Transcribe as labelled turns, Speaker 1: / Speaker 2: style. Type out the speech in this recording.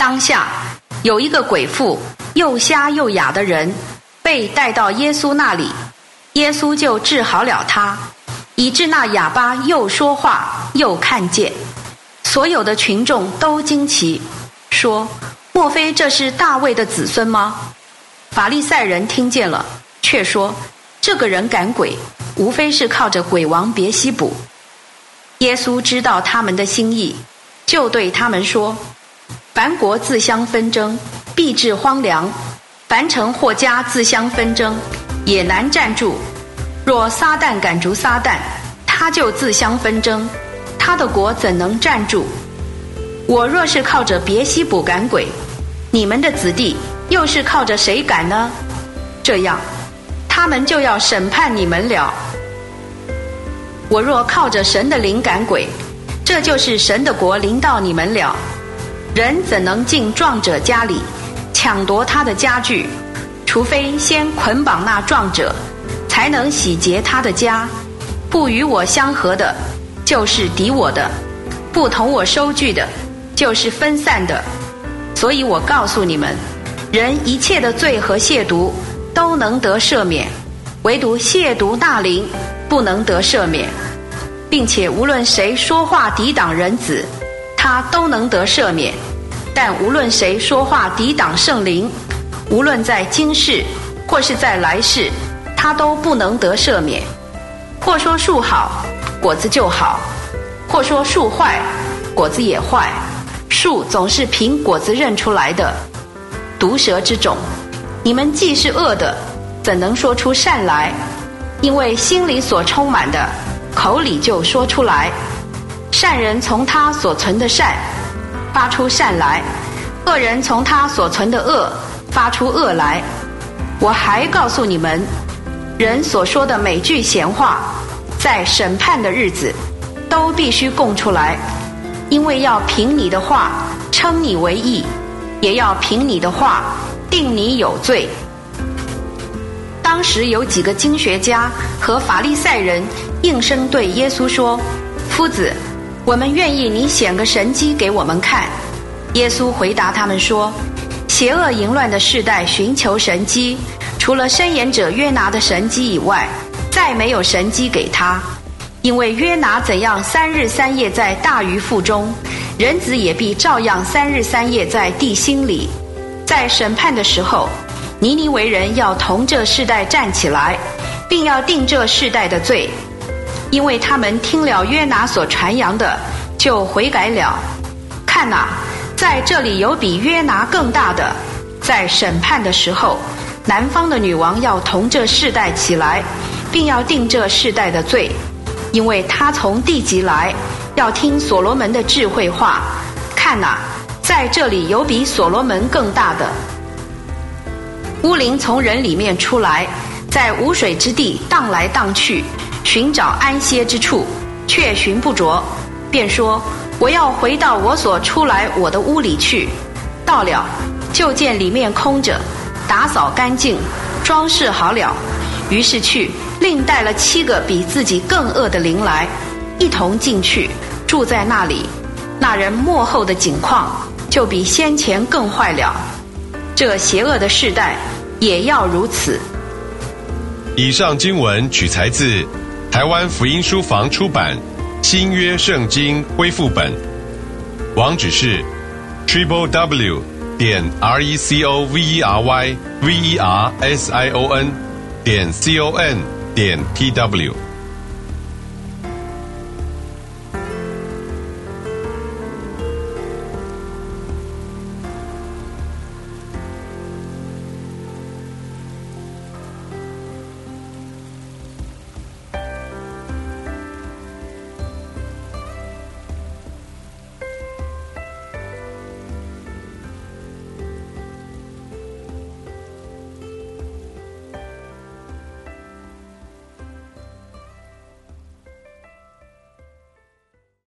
Speaker 1: 当下有一个鬼妇，又瞎又哑的人，被带到耶稣那里，耶稣就治好了他，以致那哑巴又说话又看见。所有的群众都惊奇，说：“莫非这是大卫的子孙吗？”法利赛人听见了，却说：“这个人赶鬼，无非是靠着鬼王别西卜。”耶稣知道他们的心意，就对他们说。凡国自相纷争，必致荒凉；凡城或家自相纷争，也难站住。若撒旦赶逐撒旦，他就自相纷争，他的国怎能站住？我若是靠着别西卜赶鬼，你们的子弟又是靠着谁赶呢？这样，他们就要审判你们了。我若靠着神的灵赶鬼，这就是神的国临到你们了。人怎能进壮者家里，抢夺他的家具？除非先捆绑那壮者，才能洗劫他的家。不与我相合的，就是敌我的；不同我收据的，就是分散的。所以我告诉你们，人一切的罪和亵渎都能得赦免，唯独亵渎那灵不能得赦免，并且无论谁说话抵挡人子。他都能得赦免，但无论谁说话抵挡圣灵，无论在今世或是在来世，他都不能得赦免。或说树好，果子就好；或说树坏，果子也坏。树总是凭果子认出来的。毒蛇之种，你们既是恶的，怎能说出善来？因为心里所充满的，口里就说出来。善人从他所存的善发出善来，恶人从他所存的恶发出恶来。我还告诉你们，人所说的每句闲话，在审判的日子都必须供出来，因为要凭你的话称你为义，也要凭你的话定你有罪。当时有几个经学家和法利赛人应声对耶稣说：“夫子。”我们愿意你显个神机给我们看。耶稣回答他们说：“邪恶淫乱的世代寻求神机，除了申言者约拿的神机以外，再没有神机给他。因为约拿怎样三日三夜在大鱼腹中，人子也必照样三日三夜在地心里。在审判的时候，尼尼为人要同这世代站起来，并要定这世代的罪。”因为他们听了约拿所传扬的，就悔改了。看呐，在这里有比约拿更大的，在审判的时候，南方的女王要同这世代起来，并要定这世代的罪，因为她从地极来，要听所罗门的智慧话。看呐，在这里有比所罗门更大的。乌灵从人里面出来，在无水之地荡来荡去。寻找安歇之处，却寻不着，便说：“我要回到我所出来我的屋里去。”到了，就见里面空着，打扫干净，装饰好了。于是去另带了七个比自己更恶的灵来，一同进去住在那里。那人幕后的景况，就比先前更坏了。这邪恶的世代也要如此。
Speaker 2: 以上经文取材自。台湾福音书房出版《新约圣经恢复本》，网址是 triple w 点 r e c o v e r y v e r s i o n 点 c o n 点 t w。